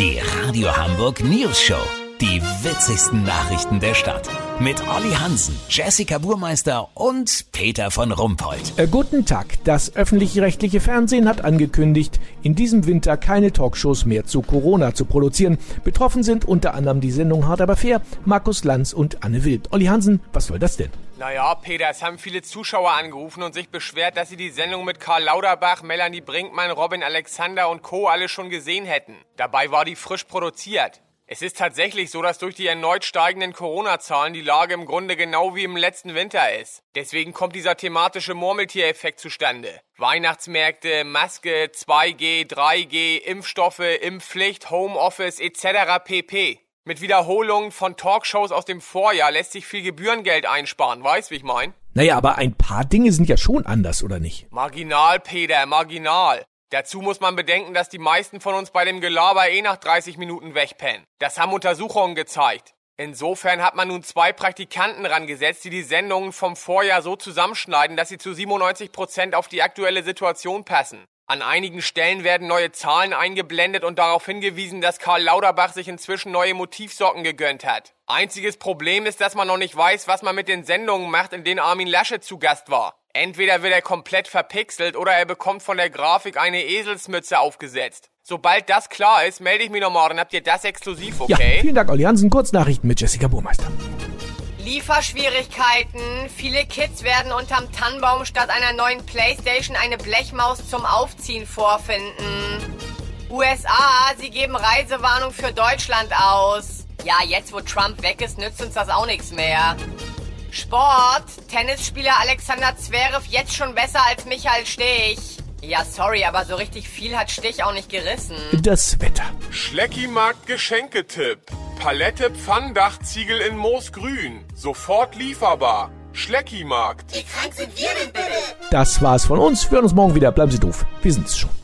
Die Radio Hamburg News Show. Die witzigsten Nachrichten der Stadt. Mit Olli Hansen, Jessica Burmeister und Peter von Rumpold. Äh, guten Tag. Das öffentlich-rechtliche Fernsehen hat angekündigt, in diesem Winter keine Talkshows mehr zu Corona zu produzieren. Betroffen sind unter anderem die Sendung Hart aber fair, Markus Lanz und Anne Wild. Olli Hansen, was soll das denn? Naja, Peter, es haben viele Zuschauer angerufen und sich beschwert, dass sie die Sendung mit Karl Lauterbach, Melanie Brinkmann, Robin Alexander und Co. alle schon gesehen hätten. Dabei war die frisch produziert. Es ist tatsächlich so, dass durch die erneut steigenden Corona-Zahlen die Lage im Grunde genau wie im letzten Winter ist. Deswegen kommt dieser thematische Murmeltiereffekt zustande. Weihnachtsmärkte, Maske, 2G, 3G, Impfstoffe, Impfpflicht, Homeoffice etc. pp. Mit Wiederholungen von Talkshows aus dem Vorjahr lässt sich viel Gebührengeld einsparen, weißt wie ich mein? Naja, aber ein paar Dinge sind ja schon anders, oder nicht? Marginal, Peter, marginal. Dazu muss man bedenken, dass die meisten von uns bei dem Gelaber eh nach 30 Minuten wegpennen. Das haben Untersuchungen gezeigt. Insofern hat man nun zwei Praktikanten rangesetzt, die die Sendungen vom Vorjahr so zusammenschneiden, dass sie zu 97 Prozent auf die aktuelle Situation passen. An einigen Stellen werden neue Zahlen eingeblendet und darauf hingewiesen, dass Karl Lauterbach sich inzwischen neue Motivsocken gegönnt hat. Einziges Problem ist, dass man noch nicht weiß, was man mit den Sendungen macht, in denen Armin Lasche zu Gast war. Entweder wird er komplett verpixelt oder er bekommt von der Grafik eine Eselsmütze aufgesetzt. Sobald das klar ist, melde ich mich noch morgen. Habt ihr das exklusiv, okay? Ja, vielen Dank, Olli Hansen. Kurznachrichten mit Jessica Burmeister. Lieferschwierigkeiten. Viele Kids werden unterm Tannenbaum statt einer neuen Playstation eine Blechmaus zum Aufziehen vorfinden. USA, sie geben Reisewarnung für Deutschland aus. Ja, jetzt wo Trump weg ist, nützt uns das auch nichts mehr. Sport. Tennisspieler Alexander Zverev jetzt schon besser als Michael Stich. Ja, sorry, aber so richtig viel hat Stich auch nicht gerissen. Das Wetter. Schleckimarkt Geschenketipp. Palette Pfanndachziegel in Moosgrün. Sofort lieferbar. Schleckimarkt. Das war's von uns. Wir hören uns morgen wieder. Bleiben Sie doof. Wir sind's schon.